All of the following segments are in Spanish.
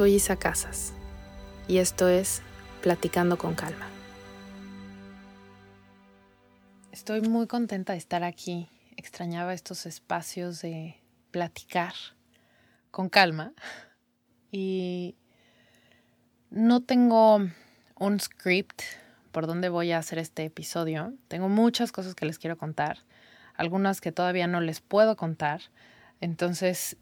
Soy Isa Casas y esto es Platicando con Calma. Estoy muy contenta de estar aquí. Extrañaba estos espacios de platicar con calma y no tengo un script por dónde voy a hacer este episodio. Tengo muchas cosas que les quiero contar, algunas que todavía no les puedo contar entonces,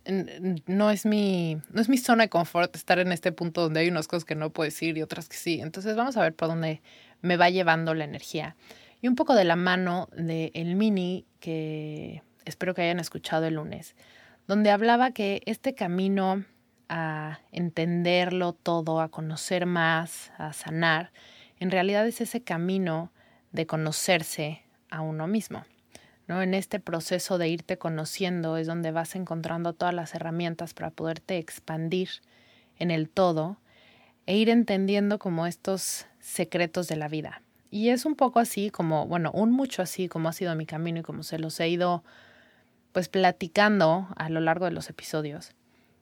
no es, mi, no es mi zona de confort estar en este punto donde hay unas cosas que no puedo decir y otras que sí. Entonces, vamos a ver por dónde me va llevando la energía. Y un poco de la mano del el mini que espero que hayan escuchado el lunes, donde hablaba que este camino a entenderlo todo, a conocer más, a sanar, en realidad es ese camino de conocerse a uno mismo. En este proceso de irte conociendo es donde vas encontrando todas las herramientas para poderte expandir en el todo e ir entendiendo como estos secretos de la vida. Y es un poco así como, bueno, un mucho así como ha sido mi camino y como se los he ido pues platicando a lo largo de los episodios.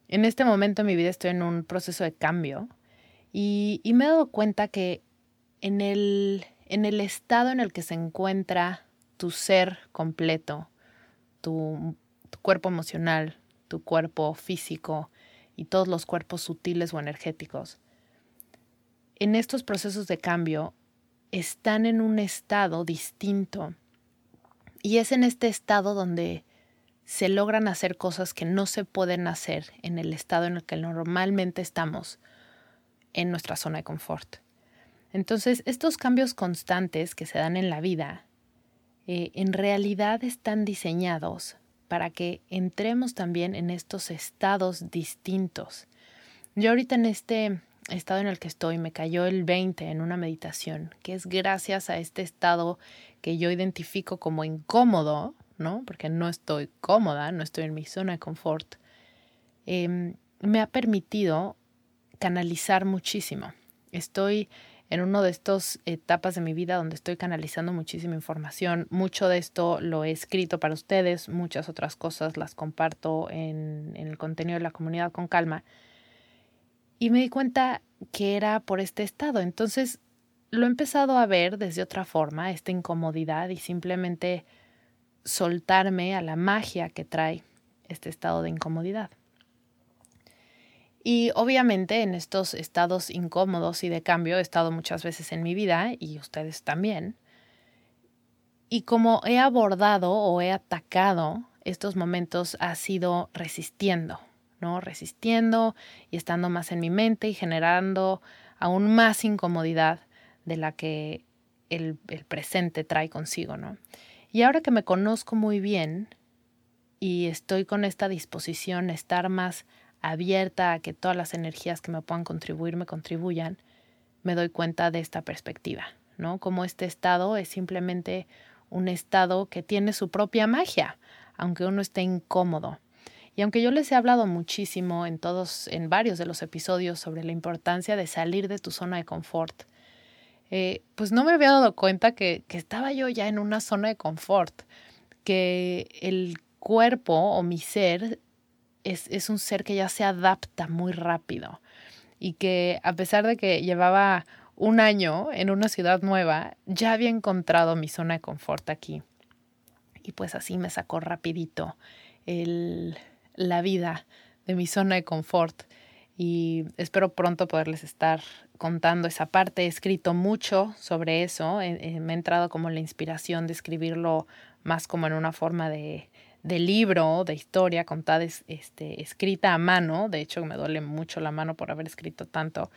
En este momento en mi vida estoy en un proceso de cambio y, y me he dado cuenta que en el, en el estado en el que se encuentra tu ser completo, tu, cuerpo emocional, tu cuerpo físico y todos los cuerpos sutiles o energéticos, en estos procesos de cambio están en un estado distinto. Y es en este estado donde se logran hacer cosas que no se pueden hacer en el estado en el que normalmente estamos en nuestra zona de confort. Entonces, estos cambios constantes que se dan en la vida eh, en realidad están diseñados para que entremos también en estos estados distintos. Yo ahorita en este estado en el que estoy me cayó el 20 en una meditación, que es gracias a este estado que yo identifico como incómodo, ¿no? Porque no estoy cómoda, no estoy en mi zona de confort. Em, me ha permitido canalizar muchísimo. Estoy en una de estas etapas de mi vida donde estoy canalizando muchísima información. Mucho de esto lo he escrito para ustedes, muchas otras cosas las comparto en, en el contenido de la comunidad con calma. Y me di cuenta que era por este estado. Entonces lo he empezado a ver desde otra forma, esta incomodidad y simplemente soltarme a la magia que trae este estado de incomodidad. Y obviamente en estos estados incómodos y de cambio he estado muchas veces en mi vida y ustedes también. Y como he abordado o he atacado estos momentos ha sido resistiendo, ¿no? Resistiendo y estando más en mi mente y generando aún más incomodidad de la que el, presente trae consigo, ¿no? Y ahora que me conozco muy bien y estoy con esta disposición a estar más abierta a que todas las energías que me puedan contribuir me contribuyan, me doy cuenta de esta perspectiva, ¿no? Como este estado es simplemente un estado que tiene su propia magia, aunque uno esté incómodo. Y aunque yo les he hablado muchísimo en todos, en varios de los episodios sobre la importancia de salir de tu zona de confort, eh, pues no me había dado cuenta que, que estaba yo ya en una zona de confort, que el cuerpo o mi ser es, un ser que ya se adapta muy rápido y que a pesar de que llevaba un año en una ciudad nueva, ya había encontrado mi zona de confort aquí. Y pues así me sacó rapidito el, la vida de mi zona de confort y espero pronto poderles estar contando esa parte. He escrito mucho sobre eso, me he entrado como la inspiración de escribirlo más como en una forma de, de libro, de historia contada, este, escrita a mano. De hecho, me duele mucho la mano por haber escrito tanto.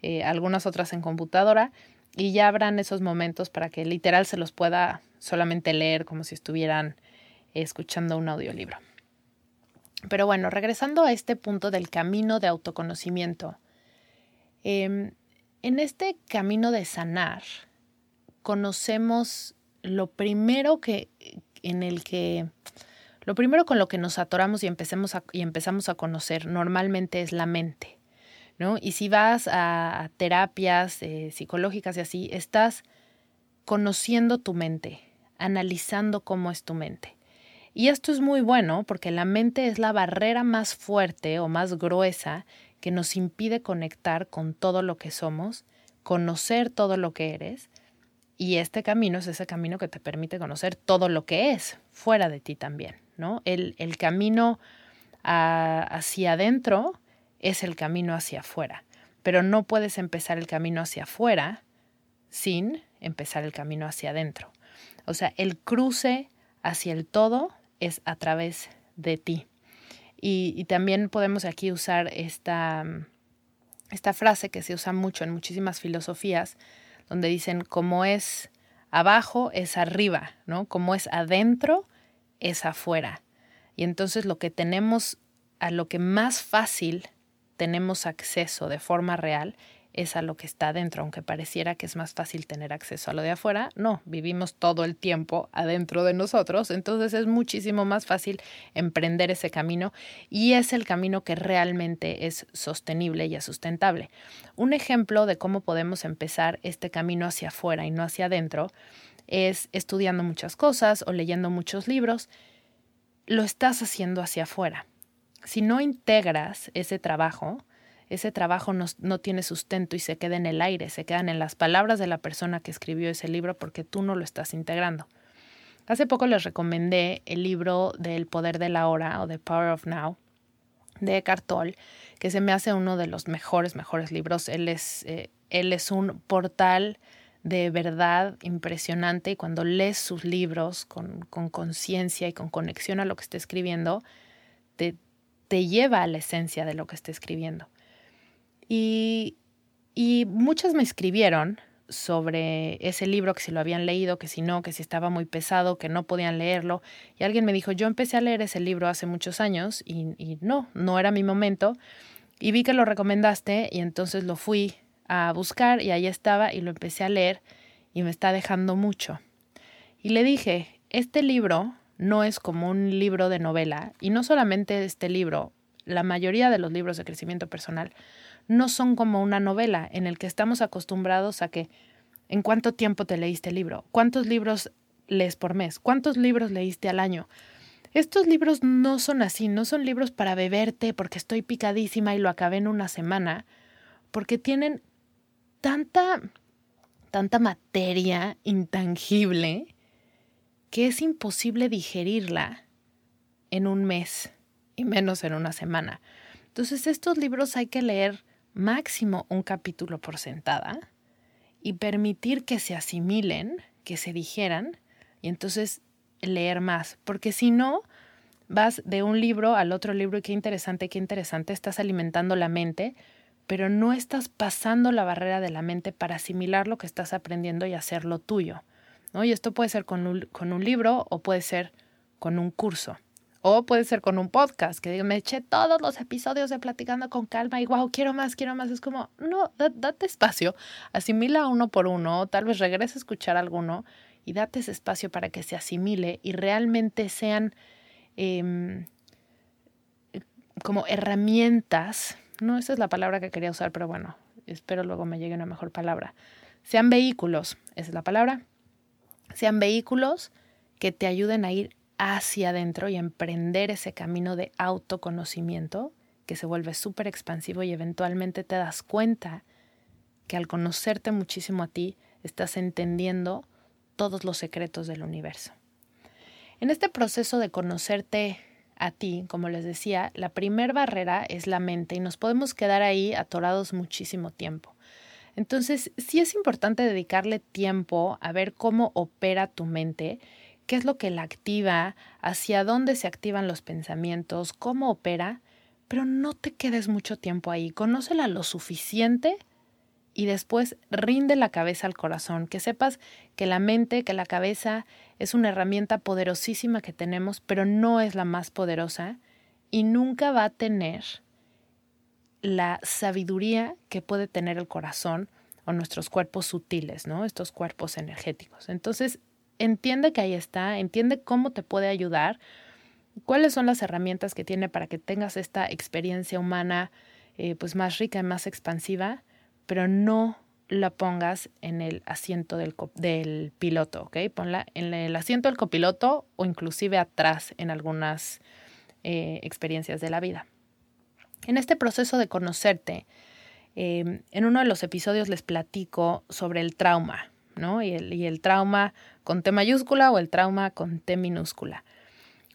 Eh, algunas otras en computadora. Y ya habrán esos momentos para que literal se los pueda solamente leer como si estuvieran escuchando un audiolibro. Pero bueno, regresando a este punto del camino de autoconocimiento. Em, en este camino de sanar, conocemos lo primero que en el que lo primero con lo que nos atoramos y, empecemos y empezamos a conocer normalmente es la mente. ¿no? Y si vas a, terapias eh, psicológicas y así, estás conociendo tu mente, analizando cómo es tu mente. Y esto es muy bueno porque la mente es la barrera más fuerte o más gruesa que nos impide conectar con todo lo que somos, conocer todo lo que eres. Y este camino es ese camino que te permite conocer todo lo que es fuera de ti también, ¿no? El, el camino hacia adentro es el camino hacia afuera, pero no puedes empezar el camino hacia afuera sin empezar el camino hacia adentro. O sea, el cruce hacia el todo es a través de ti. Y, también podemos aquí usar esta, esta frase que se usa mucho en muchísimas filosofías, donde dicen como es abajo es arriba, ¿no? Como es adentro es afuera. Y entonces lo que tenemos, a lo que más fácil tenemos acceso de forma real es a lo que está adentro, aunque pareciera que es más fácil tener acceso a lo de afuera, no, vivimos todo el tiempo adentro de nosotros, entonces es muchísimo más fácil emprender ese camino y es el camino que realmente es sostenible y sustentable. Un ejemplo de cómo podemos empezar este camino hacia afuera y no hacia adentro es estudiando muchas cosas o leyendo muchos libros, lo estás haciendo hacia afuera. Si no integras ese trabajo, ese trabajo no, tiene sustento y se queda en el aire, se quedan en las palabras de la persona que escribió ese libro porque tú no lo estás integrando. Hace poco les recomendé el libro del poder de la hora o The Power of Now de Eckhart Tolle, que se me hace uno de los mejores, mejores libros. Él es, eh, él es un portal de verdad impresionante y cuando lees sus libros con conciencia y con conexión a lo que está escribiendo, te, te lleva a la esencia de lo que está escribiendo. Y, y muchas me escribieron sobre ese libro, que si lo habían leído, que si no, que si estaba muy pesado, que no podían leerlo. Y alguien me dijo, yo empecé a leer ese libro hace muchos años y, y no, no era mi momento. Y vi que lo recomendaste y entonces lo fui a buscar y ahí estaba y lo empecé a leer y me está dejando mucho. Y le dije, este libro no es como un libro de novela y no solamente este libro, la mayoría de los libros de crecimiento personal no son como una novela en el que estamos acostumbrados a que en cuánto tiempo te leíste el libro, cuántos libros lees por mes, cuántos libros leíste al año. Estos libros no son así, no son libros para beberte porque estoy picadísima y lo acabé en una semana, porque tienen tanta, tanta materia intangible que es imposible digerirla en un mes y menos en una semana. Entonces estos libros hay que leer máximo un capítulo por sentada y permitir que se asimilen, que se dijeran y entonces leer más, porque si no, vas de un libro al otro libro y qué interesante, qué interesante, estás alimentando la mente, pero no estás pasando la barrera de la mente para asimilar lo que estás aprendiendo y hacerlo tuyo. ¿no? Y esto puede ser con un, con un libro o puede ser con un curso. O puede ser con un podcast, que me eché todos los episodios de Platicando con Calma y wow, quiero más, quiero más. Es como, no, date espacio, asimila uno por uno, tal vez regrese a escuchar alguno y date ese espacio para que se asimile y realmente sean em, como herramientas. No, esa es la palabra que quería usar, pero bueno, espero luego me llegue una mejor palabra. Sean vehículos, esa es la palabra. Sean vehículos que te ayuden a ir hacia adentro y emprender ese camino de autoconocimiento que se vuelve súper expansivo y eventualmente te das cuenta que al conocerte muchísimo a ti estás entendiendo todos los secretos del universo. En este proceso de conocerte a ti, como les decía, la primer barrera es la mente y nos podemos quedar ahí atorados muchísimo tiempo. Entonces, sí es importante dedicarle tiempo a ver cómo opera tu mente, qué es lo que la activa, hacia dónde se activan los pensamientos, cómo opera, pero no te quedes mucho tiempo ahí, conócela lo suficiente y después rinde la cabeza al corazón, que sepas que la mente, que la cabeza es una herramienta poderosísima que tenemos, pero no es la más poderosa y nunca va a tener la sabiduría que puede tener el corazón o nuestros cuerpos sutiles, ¿no? Estos cuerpos energéticos. Entonces, entiende que ahí está, entiende cómo te puede ayudar, cuáles son las herramientas que tiene para que tengas esta experiencia humana eh, pues más rica y más expansiva pero no la pongas en el asiento del, del piloto, ¿ok? Ponla en el asiento del copiloto o inclusive atrás en algunas eh, experiencias de la vida. En este proceso de conocerte, em, en uno de los episodios les platico sobre el trauma, Y el, y el trauma con T mayúscula o el trauma con T minúscula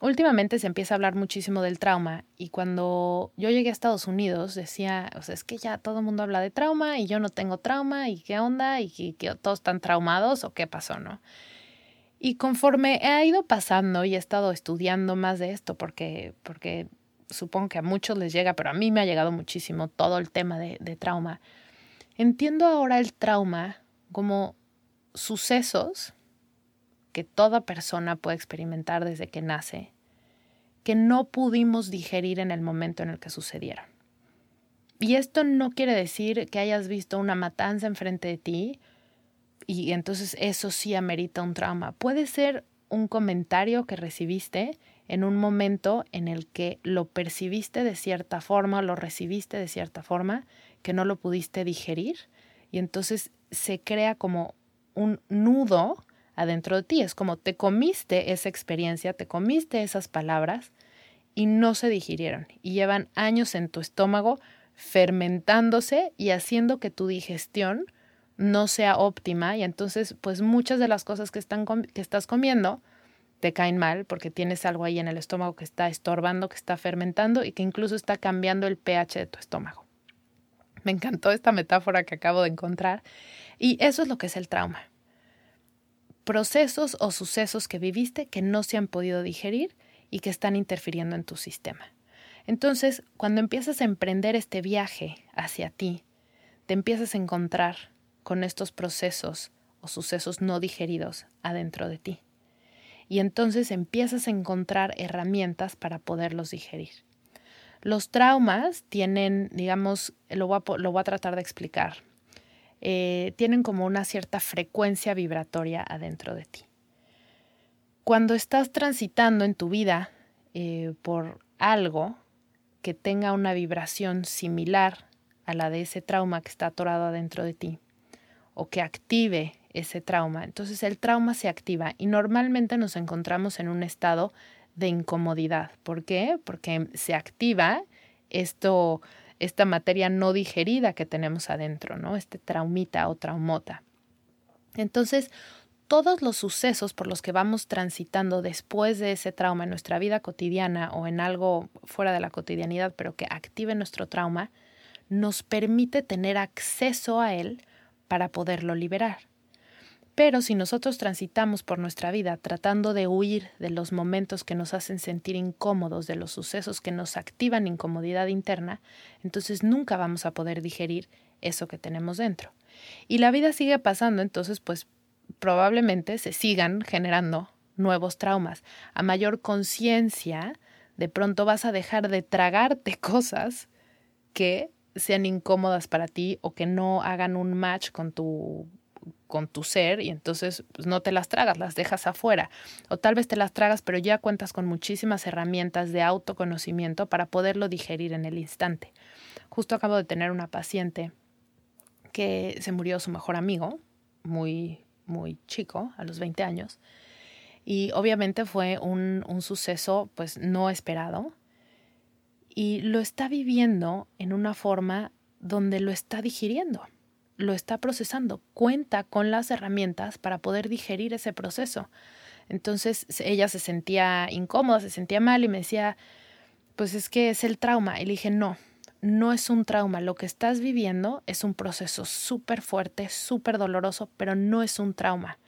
últimamente se empieza a hablar muchísimo del trauma y cuando yo llegué a Estados Unidos decía, o sea, es que ya todo el mundo habla de trauma y yo no tengo trauma y qué onda y que, todos están traumados o qué pasó, ¿no? Y conforme he ido pasando y he estado estudiando más de esto porque, porque supongo que a muchos les llega, pero a mí me ha llegado muchísimo todo el tema de, de trauma, entiendo ahora el trauma como sucesos que toda persona puede experimentar desde que nace, que no pudimos digerir en el momento en el que sucedieron. Y esto no quiere decir que hayas visto una matanza enfrente de ti y entonces eso sí amerita un trauma. Puede ser un comentario que recibiste en un momento en el que lo percibiste de cierta forma, lo recibiste de cierta forma, que no lo pudiste digerir y entonces se crea como un nudo adentro de ti. Es como te comiste esa experiencia, te comiste esas palabras y no se digirieron y llevan años en tu estómago fermentándose y haciendo que tu digestión no sea óptima y entonces pues muchas de las cosas que, están, que estás comiendo te caen mal porque tienes algo ahí en el estómago que está estorbando, que está fermentando y que incluso está cambiando el pH de tu estómago. Me encantó esta metáfora que acabo de encontrar y eso es lo que es el trauma procesos o sucesos que viviste que no se han podido digerir y que están interfiriendo en tu sistema. Entonces, cuando empiezas a emprender este viaje hacia ti, te empiezas a encontrar con estos procesos o sucesos no digeridos adentro de ti. Y entonces empiezas a encontrar herramientas para poderlos digerir. Los traumas tienen, digamos, lo voy a, lo voy a tratar de explicar eh, tienen como una cierta frecuencia vibratoria adentro de ti. Cuando estás transitando en tu vida eh, por algo que tenga una vibración similar a la de ese trauma que está atorado adentro de ti, o que active ese trauma, entonces el trauma se activa y normalmente nos encontramos en un estado de incomodidad. ¿Por qué? Porque se activa esto esta materia no digerida que tenemos adentro, ¿no? Este traumita o traumota. Entonces, todos los sucesos por los que vamos transitando después de ese trauma en nuestra vida cotidiana o en algo fuera de la cotidianidad, pero que active nuestro trauma, nos permite tener acceso a él para poderlo liberar. Pero si nosotros transitamos por nuestra vida tratando de huir de los momentos que nos hacen sentir incómodos, de los sucesos que nos activan incomodidad interna, entonces nunca vamos a poder digerir eso que tenemos dentro. Y la vida sigue pasando, entonces pues probablemente se sigan generando nuevos traumas. A mayor conciencia, de pronto vas a dejar de tragarte cosas que sean incómodas para ti o que no hagan un match con tu con tu ser y entonces pues, no te las tragas, las dejas afuera. O tal vez te las tragas, pero ya cuentas con muchísimas herramientas de autoconocimiento para poderlo digerir en el instante. Justo acabo de tener una paciente que se murió su mejor amigo, muy, muy chico, a los 20 años. Y obviamente fue un, un suceso pues no esperado. Y lo está viviendo en una forma donde lo está digiriendo lo está procesando, cuenta con las herramientas para poder digerir ese proceso. Entonces ella se sentía incómoda, se sentía mal y me decía, pues es que es el trauma. Y le dije, no, no es un trauma. Lo que estás viviendo es un proceso súper fuerte, súper doloroso, pero no es un trauma.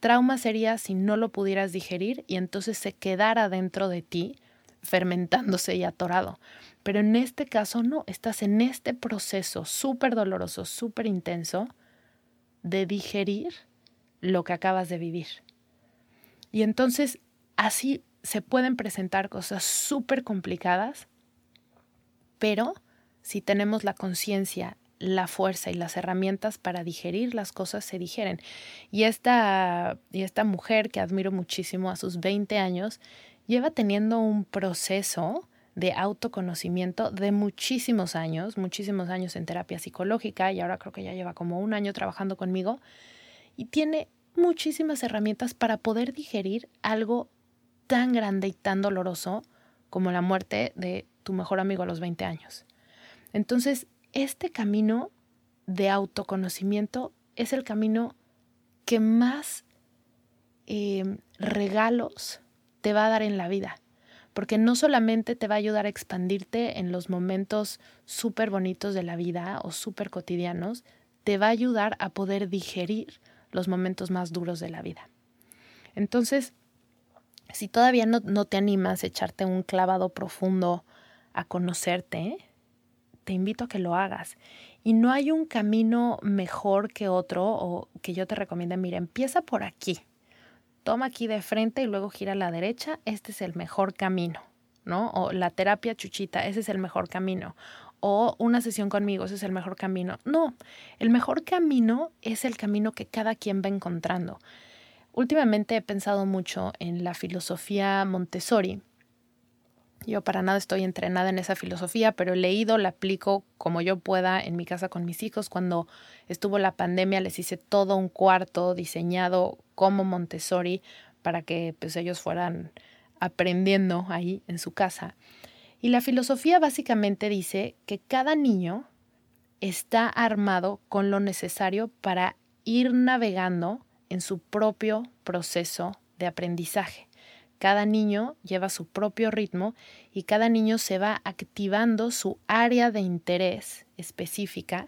Trauma sería si no lo pudieras digerir y entonces se quedara dentro de ti fermentándose y atorado. Pero en este caso no, estás en este proceso súper doloroso, súper intenso de digerir lo que acabas de vivir. Y entonces así se pueden presentar cosas súper complicadas, pero si tenemos la conciencia, la fuerza y las herramientas para digerir las cosas, se digieren. Y esta, y esta mujer que admiro muchísimo a sus 20 años, lleva teniendo un proceso de autoconocimiento de muchísimos años, muchísimos años en terapia psicológica y ahora creo que ya lleva como un año trabajando conmigo y tiene muchísimas herramientas para poder digerir algo tan grande y tan doloroso como la muerte de tu mejor amigo a los 20 años. Entonces, este camino de autoconocimiento es el camino que más eh, regalos te va a dar en la vida, porque no solamente te va a ayudar a expandirte en los momentos súper bonitos de la vida o súper cotidianos, te va a ayudar a poder digerir los momentos más duros de la vida. Entonces, si todavía no, no te animas a echarte un clavado profundo a conocerte, te invito a que lo hagas. Y no hay un camino mejor que otro o que yo te recomiende, mira, empieza por aquí. Toma aquí de frente y luego gira a la derecha, este es el mejor camino, ¿no? O la terapia chuchita, ese es el mejor camino. O una sesión conmigo, ese es el mejor camino. No, el mejor camino es el camino que cada quien va encontrando. Últimamente he pensado mucho en la filosofía Montessori. Yo para nada estoy entrenada en esa filosofía, pero he leído, la aplico como yo pueda en mi casa con mis hijos. Cuando estuvo la pandemia les hice todo un cuarto diseñado como Montessori para que pues, ellos fueran aprendiendo ahí en su casa. Y la filosofía básicamente dice que cada niño está armado con lo necesario para ir navegando en su propio proceso de aprendizaje. Cada niño lleva su propio ritmo y cada niño se va activando su área de interés específica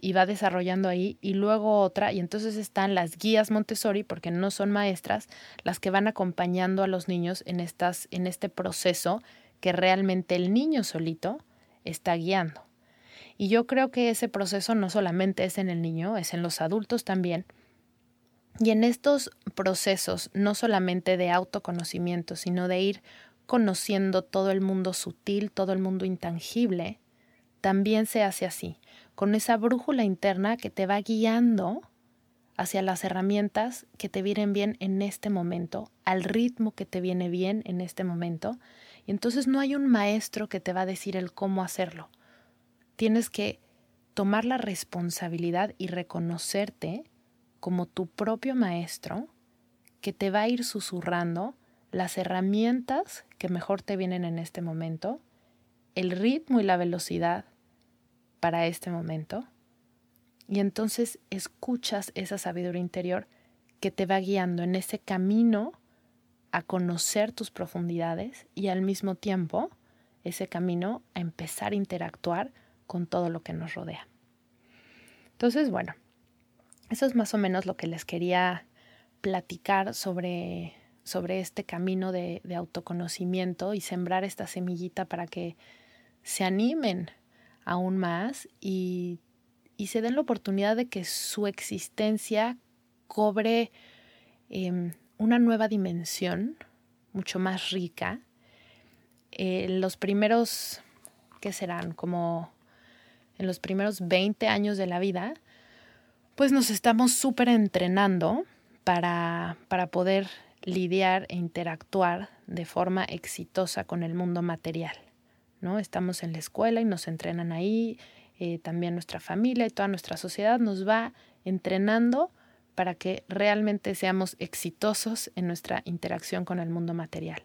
y va desarrollando ahí y luego otra y entonces están las guías Montessori porque no son maestras las que van acompañando a los niños en estas en este proceso que realmente el niño solito está guiando. Y yo creo que ese proceso no solamente es en el niño, es en los adultos también y en estos procesos, no solamente de autoconocimiento, sino de ir conociendo todo el mundo sutil, todo el mundo intangible, también se hace así, con esa brújula interna que te va guiando hacia las herramientas que te vienen bien en este momento, al ritmo que te viene bien en este momento. Y entonces no hay un maestro que te va a decir el cómo hacerlo. Tienes que tomar la responsabilidad y reconocerte como tu propio maestro que te va a ir susurrando las herramientas que mejor te vienen en este momento, el ritmo y la velocidad para este momento, y entonces escuchas esa sabiduría interior que te va guiando en ese camino a conocer tus profundidades y al mismo tiempo ese camino a empezar a interactuar con todo lo que nos rodea. Entonces, bueno, eso es más o menos lo que les quería platicar sobre, sobre este camino de, de autoconocimiento y sembrar esta semillita para que se animen aún más y, y, se den la oportunidad de que su existencia cobre em, una nueva dimensión mucho más rica. Eh, los primeros, ¿qué serán? Como en los primeros 20 años de la vida, pues nos estamos súper entrenando para, para poder lidiar e interactuar de forma exitosa con el mundo material. ¿no? Estamos en la escuela y nos entrenan ahí, eh, también nuestra familia y toda nuestra sociedad nos va entrenando para que realmente seamos exitosos en nuestra interacción con el mundo material.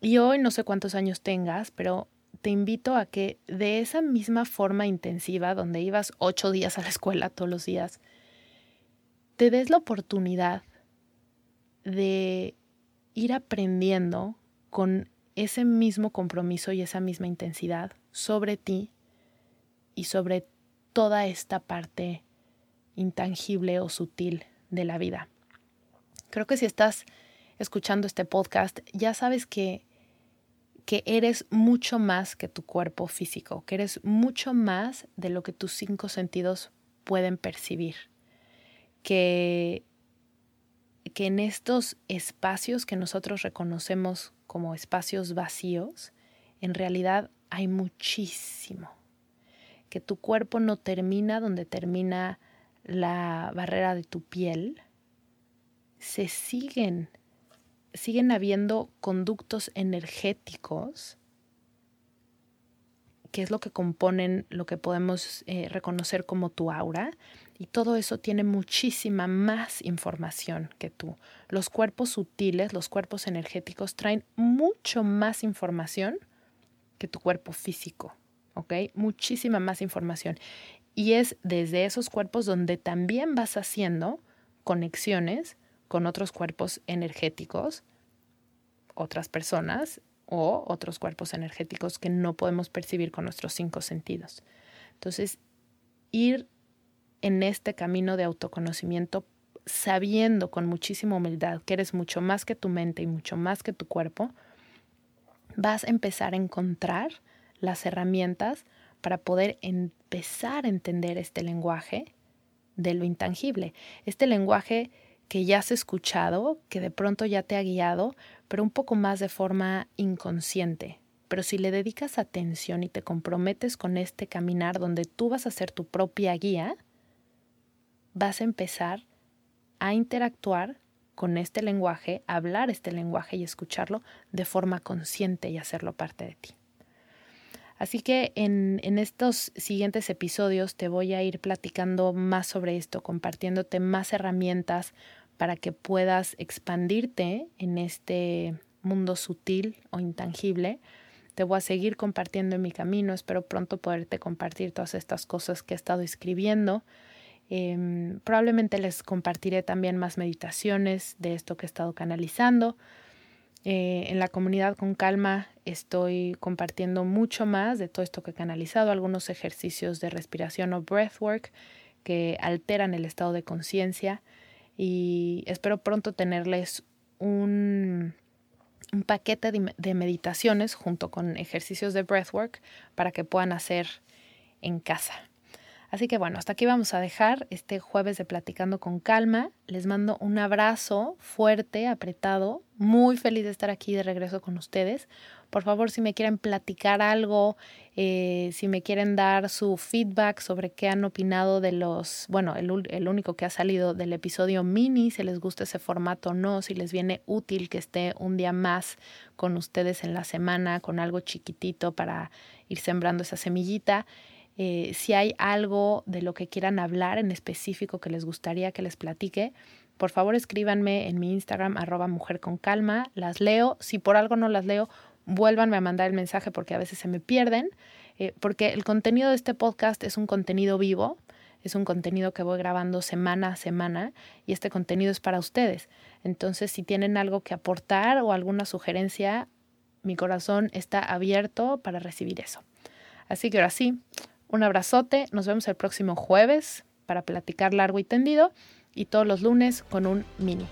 Y hoy no sé cuántos años tengas, pero te invito a que de esa misma forma intensiva, donde ibas ocho días a la escuela todos los días, te des la oportunidad de ir aprendiendo con ese mismo compromiso y esa misma intensidad sobre ti y sobre toda esta parte intangible o sutil de la vida. Creo que si estás escuchando este podcast, ya sabes que, que eres mucho más que tu cuerpo físico, que eres mucho más de lo que tus cinco sentidos pueden percibir, que, que en estos espacios que nosotros reconocemos como espacios vacíos, en realidad hay muchísimo, que tu cuerpo no termina donde termina la barrera de tu piel, se siguen, siguen habiendo conductos energéticos que es lo que componen lo que podemos eh, reconocer como tu aura, y todo eso tiene muchísima más información que tú. Los cuerpos sutiles, los cuerpos energéticos traen mucho más información que tu cuerpo físico, ¿ok? Muchísima más información. Y es desde esos cuerpos donde también vas haciendo conexiones con otros cuerpos energéticos, otras personas o otros cuerpos energéticos que no podemos percibir con nuestros cinco sentidos. Entonces, ir en este camino de autoconocimiento sabiendo con muchísima humildad que eres mucho más que tu mente y mucho más que tu cuerpo, vas a empezar a encontrar las herramientas para poder empezar a entender este lenguaje de lo intangible, este lenguaje que ya has escuchado, que de pronto ya te ha guiado, pero un poco más de forma inconsciente. Pero si le dedicas atención y te comprometes con este caminar donde tú vas a ser tu propia guía, vas a empezar a interactuar con este lenguaje, hablar este lenguaje y escucharlo de forma consciente y hacerlo parte de ti. Así que en, en, estos siguientes episodios te voy a ir platicando más sobre esto, compartiéndote más herramientas para que puedas expandirte en este mundo sutil o intangible. Te voy a seguir compartiendo en mi camino, espero pronto poderte compartir todas estas cosas que he estado escribiendo Em, probablemente les compartiré también más meditaciones de esto que he estado canalizando. Eh, en la comunidad con calma estoy compartiendo mucho más de todo esto que he canalizado, algunos ejercicios de respiración o breathwork que alteran el estado de conciencia y espero pronto tenerles un, un paquete de, de meditaciones junto con ejercicios de breathwork para que puedan hacer en casa. Así que bueno, hasta aquí vamos a dejar este jueves de Platicando con Calma. Les mando un abrazo fuerte, apretado, muy feliz de estar aquí de regreso con ustedes. Por favor, si me quieren platicar algo, eh, si me quieren dar su feedback sobre qué han opinado de los, bueno, el, el único que ha salido del episodio mini, si les gusta ese formato o no, si les viene útil que esté un día más con ustedes en la semana, con algo chiquitito para ir sembrando esa semillita. Eh, si hay algo de lo que quieran hablar en específico que les gustaría que les platique, por favor escríbanme en mi Instagram arroba mujer con calma, las leo. Si por algo no las leo, vuélvanme a mandar el mensaje porque a veces se me pierden, eh, porque el contenido de este podcast es un contenido vivo, es un contenido que voy grabando semana a semana y este contenido es para ustedes. Entonces, si tienen algo que aportar o alguna sugerencia, mi corazón está abierto para recibir eso. Así que ahora sí, un abrazote, nos vemos el próximo jueves para platicar largo y tendido y todos los lunes con un mini.